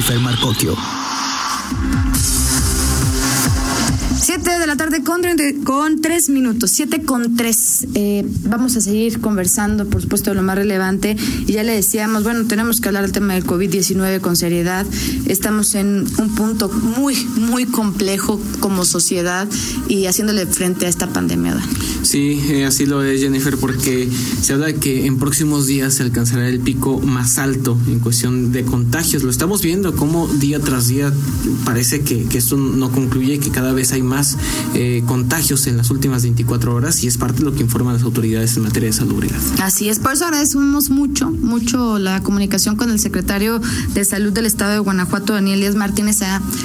Jennifer Marcocchio. Siete de la tarde con, con tres minutos, siete con tres. Eh, vamos a seguir conversando, por supuesto, de lo más relevante. Y ya le decíamos, bueno, tenemos que hablar del tema del COVID-19 con seriedad. Estamos en un punto muy, muy complejo como sociedad y haciéndole frente a esta pandemia. Sí, eh, así lo es, Jennifer, porque se habla de que en próximos días se alcanzará el pico más alto en cuestión de contagios. Lo estamos viendo, como día tras día parece que, que esto no concluye y que cada vez hay más eh, contagios en las últimas 24 horas y es parte de lo que informan las autoridades en materia de salubridad. Así es, por eso agradecemos mucho, mucho la comunicación con el secretario de Salud del Estado de Guanajuato, Daniel Díaz Martínez,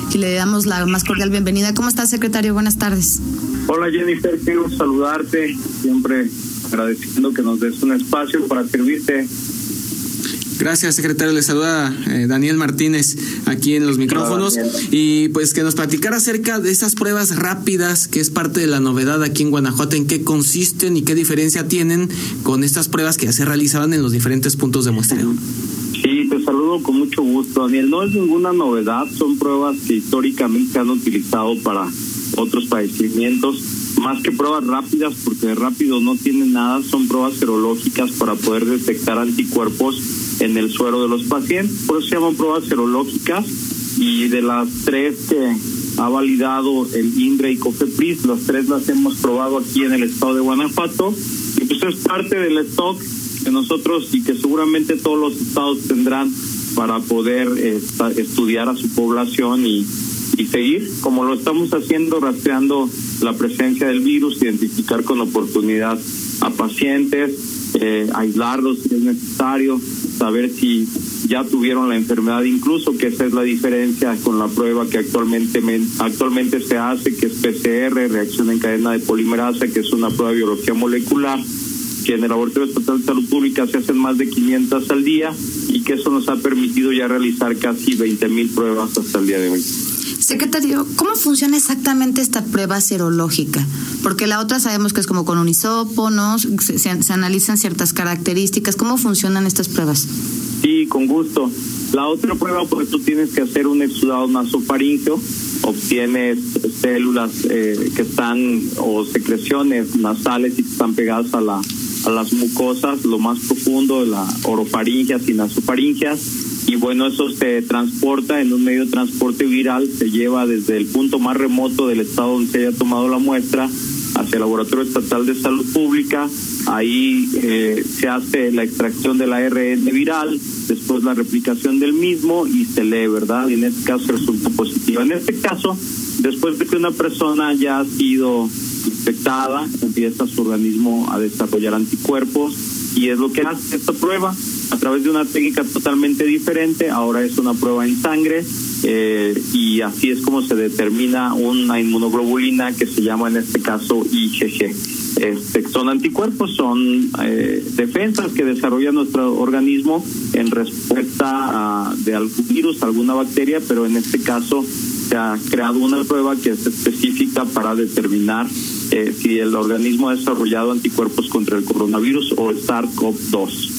quien le damos la más cordial bienvenida. ¿Cómo está, secretario? Buenas tardes. Hola, Jennifer, quiero saludarte, siempre agradeciendo que nos des un espacio para servirte Gracias, secretario. Le saluda eh, Daniel Martínez aquí en los micrófonos. y pues que nos platicara acerca de estas pruebas rápidas, que es parte de la novedad aquí en Guanajuato, en qué consisten y qué diferencia tienen con estas pruebas que ya se realizaban en los diferentes puntos de muestreo. Sí, te saludo con mucho gusto, Daniel. No es ninguna novedad, son pruebas que históricamente se han utilizado para otros padecimientos más que pruebas rápidas, porque rápido no tienen nada, son pruebas serológicas para poder detectar anticuerpos en el suero de los pacientes. Por eso se llaman pruebas serológicas y de las tres que ha validado el INDRE y COFEPRIS, las tres las hemos probado aquí en el estado de Guanajuato y pues es parte del stock de nosotros y que seguramente todos los estados tendrán para poder eh, estudiar a su población y, y seguir como lo estamos haciendo, rastreando la presencia del virus, identificar con oportunidad a pacientes, eh, aislarlos si es necesario, saber si ya tuvieron la enfermedad incluso, que esa es la diferencia con la prueba que actualmente, actualmente se hace, que es PCR, reacción en cadena de polimerasa, que es una prueba de biología molecular, que en el Laboratorio Estatal de Salud Pública se hacen más de 500 al día y que eso nos ha permitido ya realizar casi 20 mil pruebas hasta el día de hoy. Secretario, ¿cómo funciona exactamente esta prueba serológica? Porque la otra sabemos que es como con un hisopo, ¿no? Se, analizan ciertas características. ¿Cómo funcionan estas pruebas? Sí, con gusto. La otra prueba, pues tú tienes que hacer un exudado nasofaringeo, obtienes células eh, que están o secreciones nasales y que están pegadas a la a las mucosas, lo más profundo de la orofaringeas y nasofaringeas y bueno, eso se transporta en un medio de transporte viral, se lleva desde el punto más remoto del estado donde se haya tomado la muestra hacia el Laboratorio Estatal de Salud Pública. Ahí eh, se hace la extracción del ARN viral, después la replicación del mismo y se lee, ¿verdad? Y en este caso resulta positivo. En este caso, después de que una persona ya ha sido infectada, empieza su organismo a desarrollar anticuerpos y es lo que hace esta prueba a través de una técnica totalmente diferente. Ahora es una prueba en sangre eh, y así es como se determina una inmunoglobulina que se llama en este caso IgG. Este, son anticuerpos, son eh, defensas que desarrolla nuestro organismo en respuesta a, de algún virus, alguna bacteria, pero en este caso se ha creado una prueba que es específica para determinar eh, si el organismo ha desarrollado anticuerpos contra el coronavirus o el SARS-CoV-2.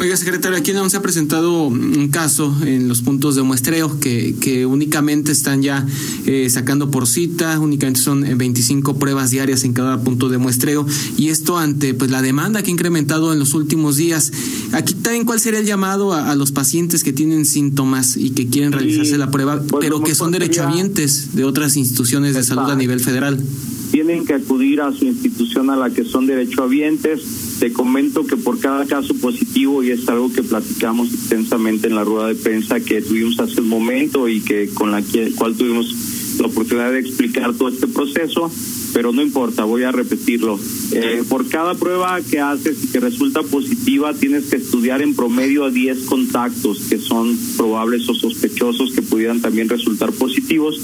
Oiga, secretario, aquí no se ha presentado un caso en los puntos de muestreo que, que únicamente están ya eh, sacando por cita, únicamente son 25 eh, pruebas diarias en cada punto de muestreo y esto ante pues la demanda que ha incrementado en los últimos días. Aquí también cuál sería el llamado a, los pacientes que tienen síntomas y que quieren realizarse la prueba, pero que son derechohabientes de otras instituciones de salud a nivel federal. Tienen que acudir a su institución a la que son derechohabientes te comento que por cada caso positivo, y es algo que platicamos extensamente en la rueda de prensa que tuvimos hace un momento y que con la cual tuvimos la oportunidad de explicar todo este proceso, pero no importa, voy a repetirlo. Eh, por cada prueba que haces y que resulta positiva, tienes que estudiar en promedio a 10 contactos que son probables o sospechosos que pudieran también resultar positivos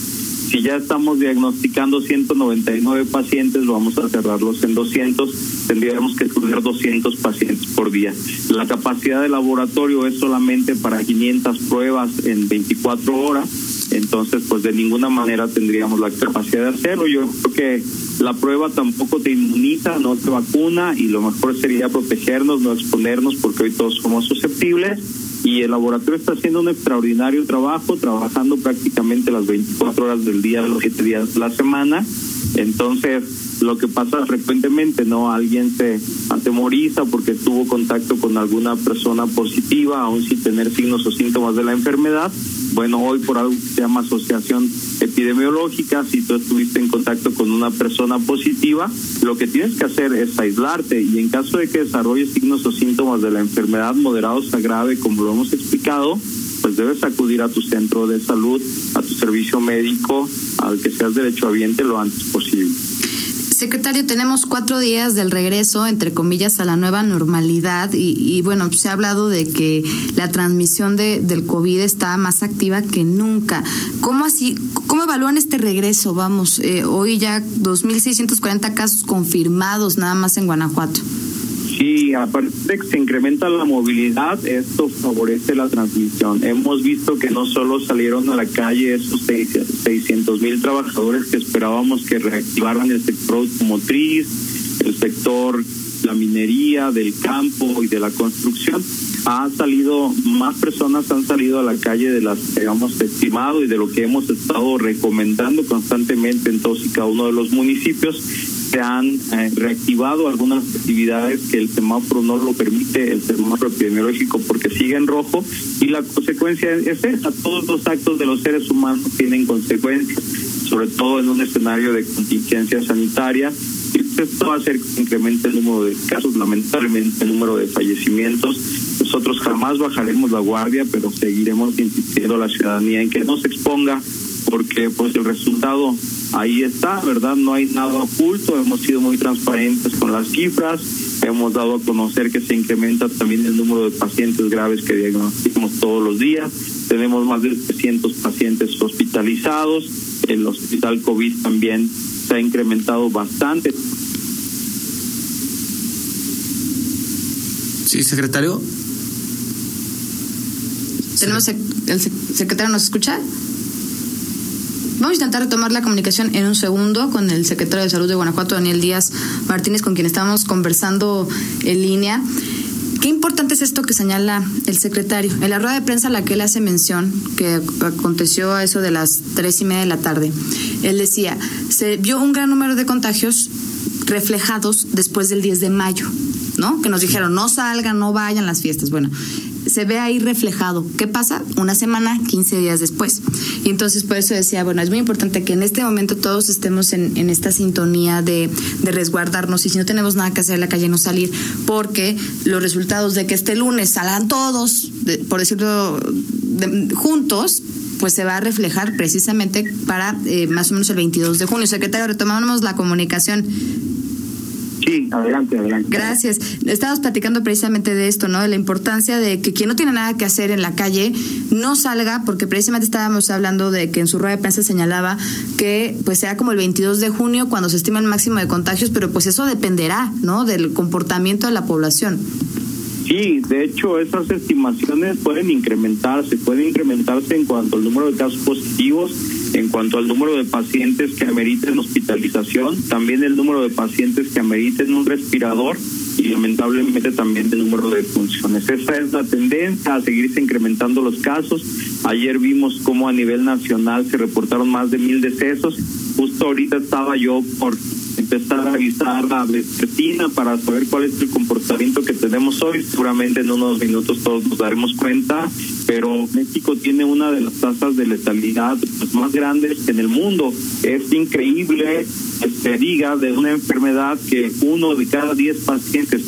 si ya estamos diagnosticando 199 pacientes, vamos a cerrarlos en 200, tendríamos que estudiar 200 pacientes por día. La capacidad del laboratorio es solamente para 500 pruebas en 24 horas, entonces pues de ninguna manera tendríamos la capacidad de hacerlo. Yo creo que la prueba tampoco te inmuniza, no te vacuna y lo mejor sería protegernos, no exponernos porque hoy todos somos susceptibles y el laboratorio está haciendo un extraordinario trabajo, trabajando prácticamente las 24 horas del día, los 7 días de la semana. Entonces, lo que pasa frecuentemente, ¿no? Alguien se atemoriza porque tuvo contacto con alguna persona positiva, aún sin tener signos o síntomas de la enfermedad. Bueno, hoy por algo se llama asociación epidemiológica, si tú estuviste en contacto con una persona positiva, lo que tienes que hacer es aislarte y en caso de que desarrolles signos o síntomas de la enfermedad moderados a grave, como lo hemos explicado, pues debes acudir a tu centro de salud, a tu servicio médico, al que seas derechohabiente lo antes posible. Secretario, tenemos cuatro días del regreso, entre comillas, a la nueva normalidad y, bueno, se ha hablado de que la transmisión de, del COVID está más activa que nunca. ¿Cómo así? ¿Cómo evalúan este regreso? Vamos, eh, hoy ya 2.640 casos confirmados nada más en Guanajuato. Sí, aparte de que se incrementa la movilidad, esto favorece la transmisión. Hemos visto que no solo salieron a la calle esos 600 mil trabajadores que esperábamos que reactivaran el sector automotriz, el sector la minería, del campo y de la construcción. Ha salido, más personas han salido a la calle de las que hemos estimado y de lo que hemos estado recomendando constantemente en todos y cada uno de los municipios se han eh, reactivado algunas actividades que el semáforo no lo permite, el semáforo epidemiológico, porque sigue en rojo y la consecuencia es esa. Todos los actos de los seres humanos tienen consecuencias, sobre todo en un escenario de contingencia sanitaria. Y esto va a hacer que incremente el número de casos, lamentablemente el número de fallecimientos. Nosotros jamás bajaremos la guardia, pero seguiremos insistiendo a la ciudadanía en que no se exponga, porque pues el resultado ahí está, ¿verdad? No hay nada oculto, hemos sido muy transparentes con las cifras, hemos dado a conocer que se incrementa también el número de pacientes graves que diagnosticamos todos los días, tenemos más de 300 pacientes hospitalizados, el hospital COVID también se ha incrementado bastante. Sí, secretario. Tenemos el secretario nos escucha. Vamos a intentar retomar la comunicación en un segundo con el secretario de Salud de Guanajuato, Daniel Díaz Martínez, con quien estamos conversando en línea. Qué importante es esto que señala el secretario. En la rueda de prensa a la que él hace mención, que aconteció a eso de las tres y media de la tarde, él decía, se vio un gran número de contagios reflejados después del 10 de mayo, ¿no? Que nos dijeron, no salgan, no vayan las fiestas. Bueno, se ve ahí reflejado. ¿Qué pasa? Una semana, 15 días después. Y entonces por eso decía, bueno, es muy importante que en este momento todos estemos en, esta sintonía de, de, resguardarnos y si no tenemos nada que hacer en la calle no salir, porque los resultados de que este lunes salgan todos, por decirlo, juntos, pues se va a reflejar precisamente para eh, más o menos el 22 de junio. Secretario, retomamos la comunicación. Sí, adelante, adelante. Gracias. Estábamos platicando precisamente de esto, ¿no? De la importancia de que quien no tiene nada que hacer en la calle no salga, porque precisamente estábamos hablando de que en su rueda de prensa señalaba que pues sea como el 22 de junio cuando se estima el máximo de contagios, pero pues eso dependerá, ¿no? Del comportamiento de la población. Sí, de hecho esas estimaciones pueden incrementarse, pueden incrementarse en cuanto al número de casos positivos, en cuanto al número de pacientes que ameriten hospitalización, también el número de pacientes que ameriten un respirador y lamentablemente también el número de funciones. Esa es la tendencia a seguirse incrementando los casos. Ayer vimos cómo a nivel nacional se reportaron más de mil decesos. Justo ahorita estaba yo por empezar a revisar la vespertina para saber cuál es el comportamiento que tenemos hoy. Seguramente en unos minutos todos nos daremos cuenta, pero México tiene una de las tasas de letalidad pues, más grandes en el mundo. Es increíble que se diga de una enfermedad que uno de cada diez pacientes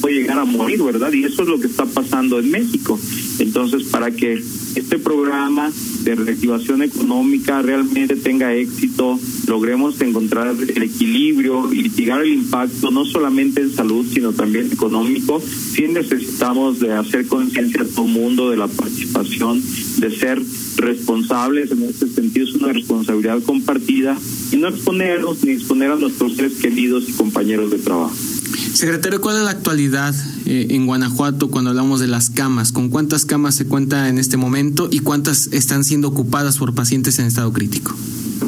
puede llegar a morir, ¿verdad? Y eso es lo que está pasando en México. Entonces, para que este programa de reactivación económica realmente tenga éxito, logremos encontrar el equilibrio y mitigar el impacto no solamente en salud, sino también económico, sí necesitamos de hacer conciencia a todo el mundo de la participación, de ser responsables, en este sentido es una responsabilidad compartida y no exponernos ni exponer a nuestros seres queridos y compañeros de trabajo. Secretario, ¿cuál es la actualidad eh, en Guanajuato cuando hablamos de las camas? ¿Con cuántas camas se cuenta en este momento y cuántas están siendo ocupadas por pacientes en estado crítico?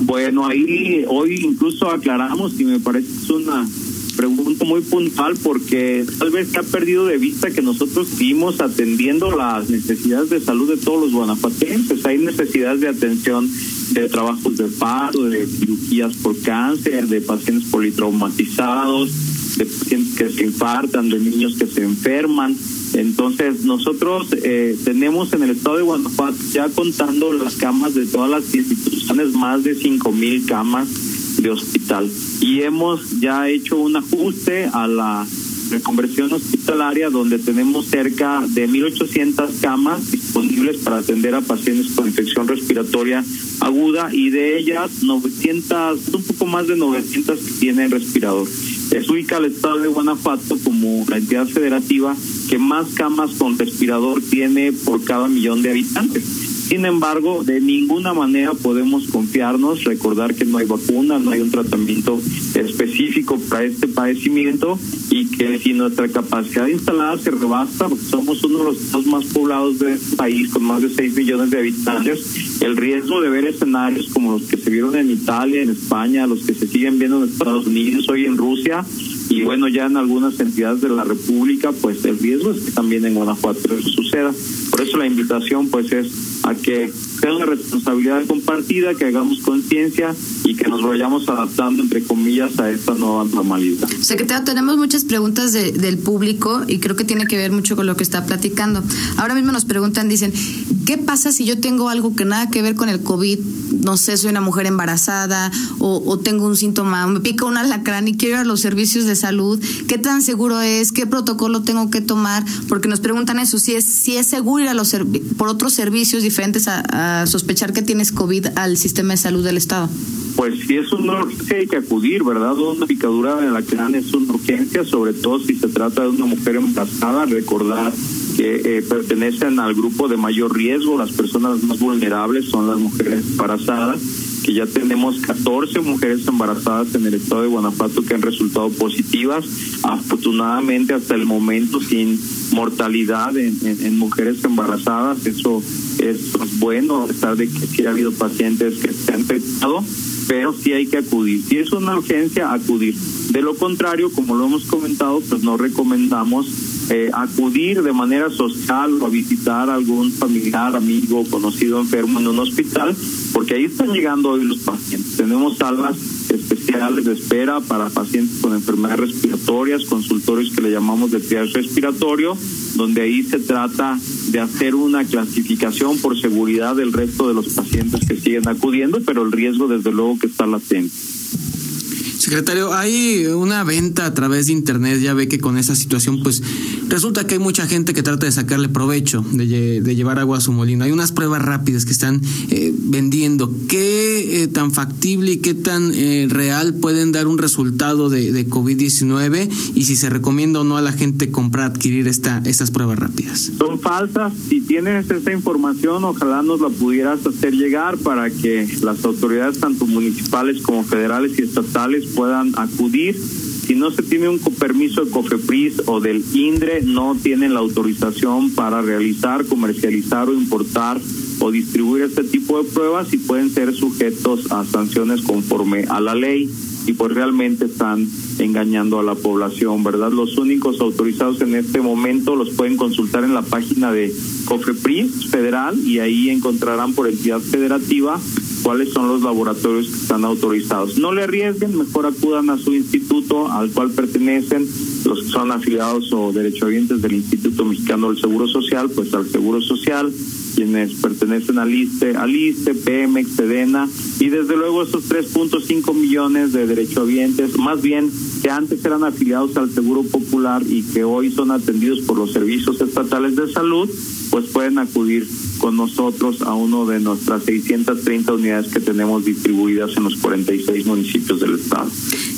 Bueno, ahí hoy incluso aclaramos y me parece una pregunta muy puntual porque tal vez se perdido de vista que nosotros seguimos atendiendo las necesidades de salud de todos los guanajuatenses. Hay necesidad de atención de trabajos de paro, de cirugías por cáncer, de pacientes politraumatizados, de pacientes que se infartan, de niños que se enferman. Entonces, nosotros eh, tenemos en el estado de Guanajuato, ya contando las camas de todas las instituciones, más de cinco mil camas de hospital. Y hemos ya hecho un ajuste a la reconversión hospitalaria donde tenemos cerca de 1.800 camas disponibles para atender a pacientes con infección respiratoria aguda y de ellas 900, un poco más de 900 que tienen respirador. Es ubica el estado de Guanajuato como la entidad federativa que más camas con respirador tiene por cada millón de habitantes. Sin embargo, de ninguna manera podemos confiarnos, recordar que no hay vacuna, no hay un tratamiento específico para este padecimiento y que si nuestra capacidad instalada se rebasa, porque somos uno de los estados más poblados del país con más de 6 millones de habitantes, el riesgo de ver escenarios como los que se vieron en Italia, en España, los que se siguen viendo en Estados Unidos, hoy en Rusia, y bueno, ya en algunas entidades de la República, pues el riesgo es que también en Guanajuato eso suceda. Por eso la invitación pues es a que sea una responsabilidad compartida, que hagamos conciencia y que nos vayamos adaptando, entre comillas, a esta nueva normalidad. Secretario, tenemos muchas preguntas de, del público y creo que tiene que ver mucho con lo que está platicando. Ahora mismo nos preguntan, dicen, ¿qué pasa si yo tengo algo que nada que ver con el COVID? No sé, soy una mujer embarazada o, o tengo un síntoma, me pica un alacrán y quiero ir a los servicios de salud. ¿Qué tan seguro es? ¿Qué protocolo tengo que tomar? Porque nos preguntan eso, si es, si es seguro ir a los por otros servicios diferentes a sospechar que tienes COVID al sistema de salud del Estado? Pues si es una urgencia hay que acudir, ¿verdad? Una picadura de la es una urgencia, sobre todo si se trata de una mujer embarazada, recordar que eh, pertenecen al grupo de mayor riesgo, las personas más vulnerables son las mujeres embarazadas que ya tenemos 14 mujeres embarazadas en el estado de Guanajuato que han resultado positivas, afortunadamente hasta el momento sin mortalidad en, mujeres embarazadas, eso es bueno, a pesar de que sí ha habido pacientes que se han infectado, pero sí hay que acudir. Si es una urgencia, acudir. De lo contrario, como lo hemos comentado, pues no recomendamos eh, acudir de manera social o a visitar a algún familiar, amigo, conocido enfermo en un hospital, porque ahí están llegando hoy los pacientes. Tenemos salas especiales de espera para pacientes con enfermedades respiratorias, consultorios que le llamamos de triage respiratorio, donde ahí se trata de hacer una clasificación por seguridad del resto de los pacientes que siguen acudiendo, pero el riesgo desde luego que está latente. Secretario, hay una venta a través de internet, ya ve que con esa situación, pues resulta que hay mucha gente que trata de sacarle provecho, de, llevar agua a su molino. Hay unas pruebas rápidas que están eh, vendiendo. ¿Qué eh, tan factible y qué tan eh, real pueden dar un resultado de, de COVID-19? Y si se recomienda o no a la gente comprar, adquirir esta, estas pruebas rápidas. Son falsas. Si tienes esa información, ojalá nos la pudieras hacer llegar para que las autoridades, tanto municipales como federales y estatales, puedan acudir. Si no se tiene un permiso de COFEPRIS o del INDRE, no tienen la autorización para realizar, comercializar o importar o distribuir este tipo de pruebas y pueden ser sujetos a sanciones conforme a la ley y pues realmente están engañando a la población, ¿verdad? Los únicos autorizados en este momento los pueden consultar en la página de COFEPRIS federal y ahí encontrarán por entidad federativa cuáles son los laboratorios que están autorizados. No le arriesguen, mejor acudan a su instituto al cual pertenecen los que son afiliados o derechohabientes del Instituto Mexicano del Seguro Social, pues al Seguro Social, quienes pertenecen al ISTE, al ISTE, Pemex, Sedena, y desde luego esos 3.5 millones de derechohabientes, más bien que antes eran afiliados al Seguro Popular y que hoy son atendidos por los servicios estatales de salud, pues pueden acudir con nosotros a uno de nuestras 630 unidades que tenemos distribuidas en los 46 municipios del estado.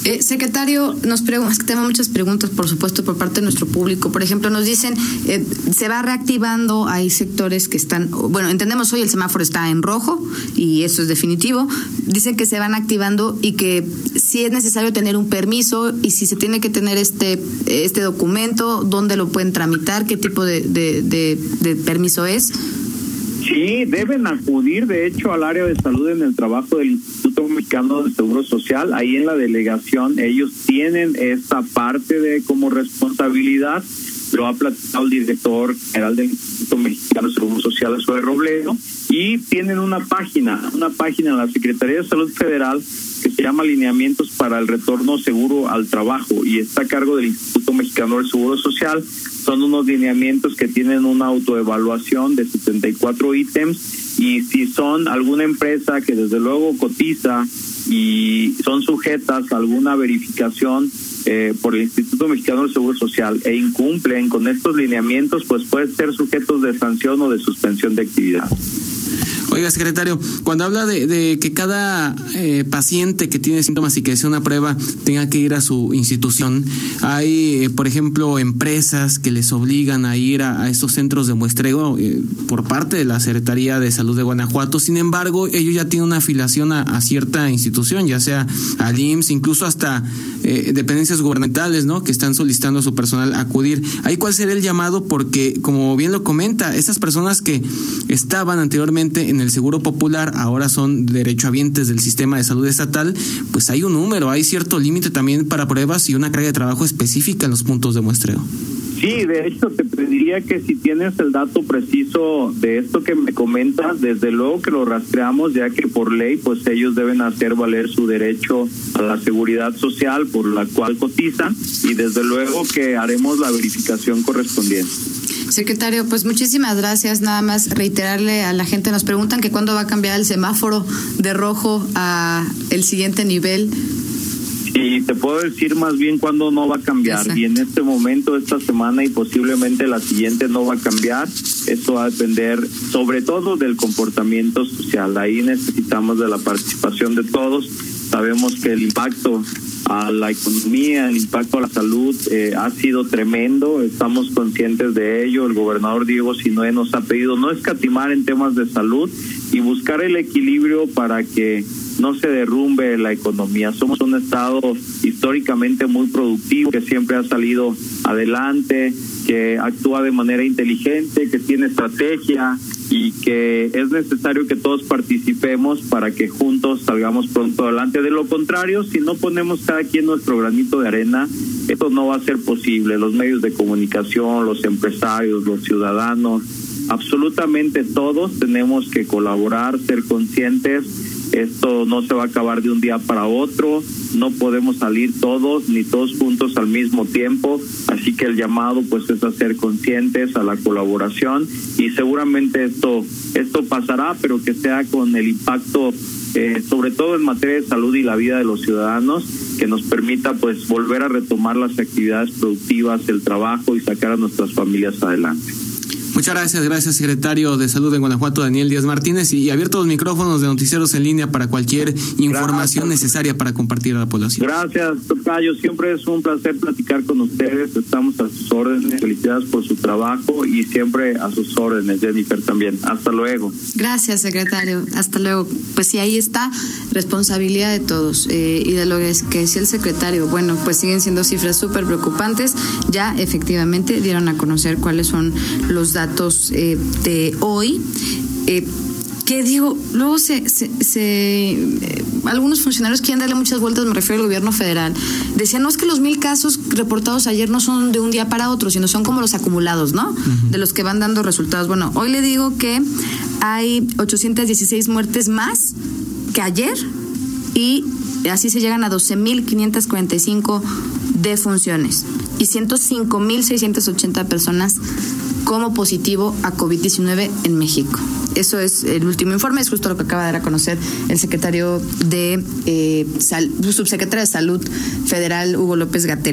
Eh, secretario, nos que tenemos muchas preguntas, por supuesto, por parte de nuestro público. Por ejemplo, nos dicen, eh, se va reactivando, hay sectores que están, bueno, entendemos hoy el semáforo está en rojo y eso es definitivo. Dicen que se van activando y que si es necesario tener un permiso y si se tiene que tener este, este documento, dónde lo pueden tramitar, qué tipo de permiso es. Sí, deben acudir, de hecho, al área de salud en el trabajo del Instituto Mexicano de Seguro Social. Ahí en la delegación ellos tienen esta parte de como responsabilidad. Lo ha platicado el director general del Instituto Mexicano de Seguro Social, Zoe Robledo, y tienen una página, una página en la Secretaría de Salud Federal que se llama Lineamientos para el Retorno Seguro al Trabajo y está a cargo del Instituto Mexicano del Seguro Social. Son unos lineamientos que tienen una autoevaluación de 74 ítems y si son alguna empresa que desde luego cotiza y son sujetas a alguna verificación eh, por el Instituto Mexicano del Seguro Social e incumplen con estos lineamientos, pues pueden ser sujetos de sanción o de suspensión de actividad. Oiga, secretario, cuando habla de, que cada eh, paciente que tiene síntomas y que desea una prueba tenga que ir a su institución, hay, eh, por ejemplo, empresas que les obligan a ir a, estos centros de muestreo eh, por parte de la Secretaría de Salud de Guanajuato. Sin embargo, ellos ya tienen una afiliación a, cierta institución, ya sea al IMSS, incluso hasta dependencias gubernamentales, ¿no? Que están solicitando a su personal acudir. Ahí cuál sería el llamado, porque como bien lo comenta, esas personas que estaban anteriormente en el Seguro Popular ahora son derechohabientes del sistema de salud estatal, pues hay un número, hay cierto límite también para pruebas y una carga de trabajo específica en los puntos de muestreo. Sí, de hecho te pediría que si tienes el dato preciso de esto que me comentas, desde luego que lo rastreamos, ya que por ley pues ellos deben hacer valer su derecho a la seguridad social por la cual cotizan y desde luego que haremos la verificación correspondiente. Secretario, pues muchísimas gracias. Nada más reiterarle a la gente, nos preguntan que cuándo va a cambiar el semáforo de rojo a el siguiente nivel. Y te puedo decir más bien cuándo no va a cambiar. Y en este momento, esta semana y posiblemente la siguiente no va a cambiar. Esto va a depender sobre todo del comportamiento social. Ahí necesitamos de la participación de todos. Sabemos que el impacto a la economía, el impacto a la salud eh, ha sido tremendo, estamos conscientes de ello, el gobernador Diego Sinoé nos ha pedido no escatimar en temas de salud y buscar el equilibrio para que no se derrumbe la economía. Somos un estado históricamente muy productivo que siempre ha salido adelante, que actúa de manera inteligente, que tiene estrategia y que es necesario que todos participemos para que juntos salgamos pronto adelante. De lo contrario, si no ponemos cada quien nuestro granito de arena, esto no va a ser posible. Los medios de comunicación, los empresarios, los ciudadanos, absolutamente todos tenemos que colaborar, ser conscientes esto no se va a acabar de un día para otro, no podemos salir todos ni todos juntos al mismo tiempo, así que el llamado pues es a ser conscientes, a la colaboración y seguramente esto esto pasará, pero que sea con el impacto eh, sobre todo en materia de salud y la vida de los ciudadanos que nos permita pues volver a retomar las actividades productivas, el trabajo y sacar a nuestras familias adelante. Muchas gracias, gracias secretario de Salud en Guanajuato, Daniel Díaz Martínez, y abierto los micrófonos de noticieros en línea para cualquier información necesaria para compartir a la población. Gracias, Tocayo, siempre es un placer platicar con ustedes, estamos a sus órdenes, felicidades por su trabajo y siempre a sus órdenes, Jennifer también. Hasta luego. Gracias, secretario, hasta luego. Pues sí, ahí está, responsabilidad de todos eh, y de lo que, es, que decía el secretario. Bueno, pues siguen siendo cifras súper preocupantes, ya efectivamente dieron a conocer cuáles son los datos datos eh, de hoy. Eh, que digo, luego se, se, eh, algunos funcionarios quieren darle muchas vueltas, me refiero al gobierno federal, decían, no es que los mil casos reportados ayer no son de un día para otro, sino son como los acumulados, ¿no? De los que van dando resultados. Bueno, hoy le digo que hay 816 muertes más que ayer y así se llegan a 12.545 defunciones y 105.680 personas como positivo a COVID-19 en México. Eso es el último informe, es justo lo que acaba de dar a conocer el secretario de eh, subsecretario de Salud Federal, Hugo López Gatel.